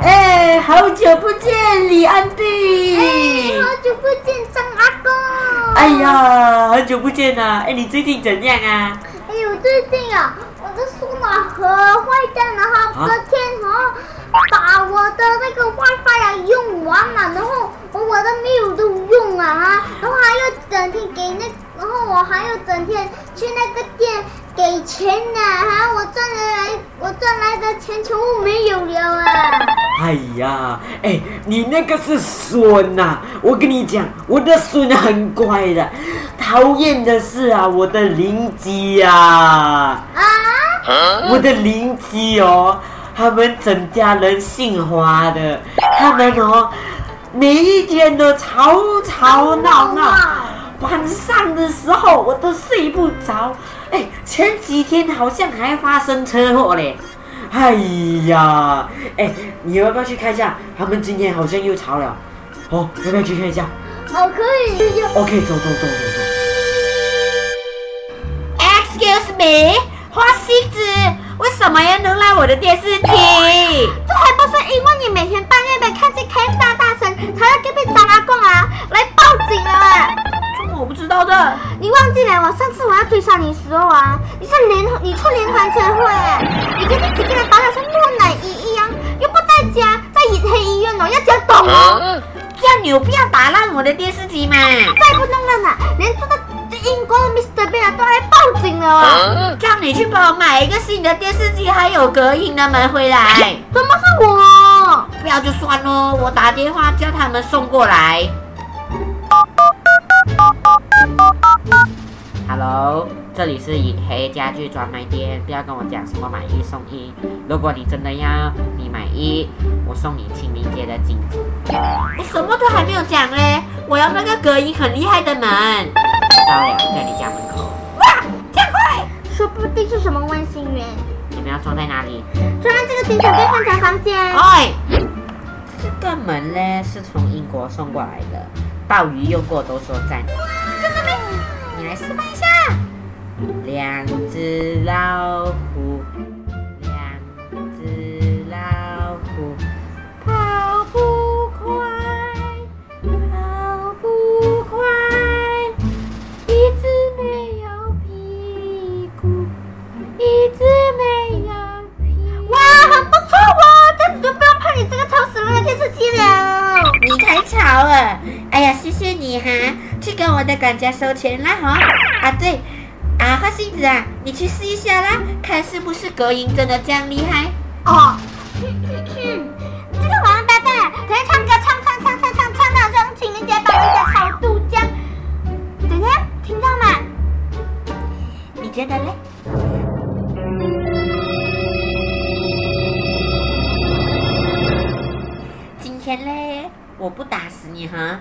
哎，好久不见，李安迪！好久不见，张阿公！哎呀，好久不见呐！哎，你最近怎样啊？哎呦，最近啊，我的数码盒坏掉，然后昨天然后把我的那个 WiFi 啊用完了，然后我我的没有都用了啊，然后还要整天给那，然后我还要整天去那个店给钱呢，哈，我赚来我赚来的钱全部没有了啊！哎呀，哎，你那个是孙呐！我跟你讲，我的孙很乖的。讨厌的是啊，我的邻居呀，啊，我的邻居哦，他们整家人姓花的，他们哦，每一天都吵吵闹闹，晚上的时候我都睡不着。哎，前几天好像还发生车祸嘞。哎呀，哎，你要不要去看一下？他们今天好像又吵了。哦，要不要去看一下好可以。？OK，走走走走走。Excuse me，花西子，为什么要弄来我的电视机？这还不是因为你每天半夜的看见开大记了？我上次我要追杀你的时候啊，你是连你出连环车祸哎，你跟你姐姐的打得像木乃伊一样，又不在家，在黑医院哦，要讲懂哦，这样你有必要打烂我的电视机吗？再不弄烂了，连这个英国的 Mr. Bear 都来报警了哦。叫你去帮我买一个新的电视机，还有隔音的门回来。怎么是我？不要就算喽，我打电话叫他们送过来。Hello，这里是以黑家具专卖店，不要跟我讲什么买一送一。如果你真的要，你买一，我送你清明节的金子。我什么都还没有讲嘞，我要那个隔音很厉害的门。到了，在你家门口。哇，这样快！说不定是什么外星人，你们要装在哪里？装在这个警察被换成房间。哎，这个门呢是从英国送过来的，鲍鱼用过都说赞。真的吗？你来示我的管家收钱啦哈。啊对，啊花西子啊，你去试一下啦，看是不是隔音真的这样厉害。哦，这个王八蛋，昨天唱歌唱唱唱唱唱唱到让情人节把人家炒肚浆，怎样？听到吗？你觉得嘞？今天嘞，我不打死你哈，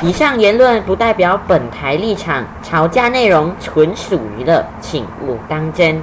以上言论不代表本台立场，吵架内容纯属娱乐，请勿当真。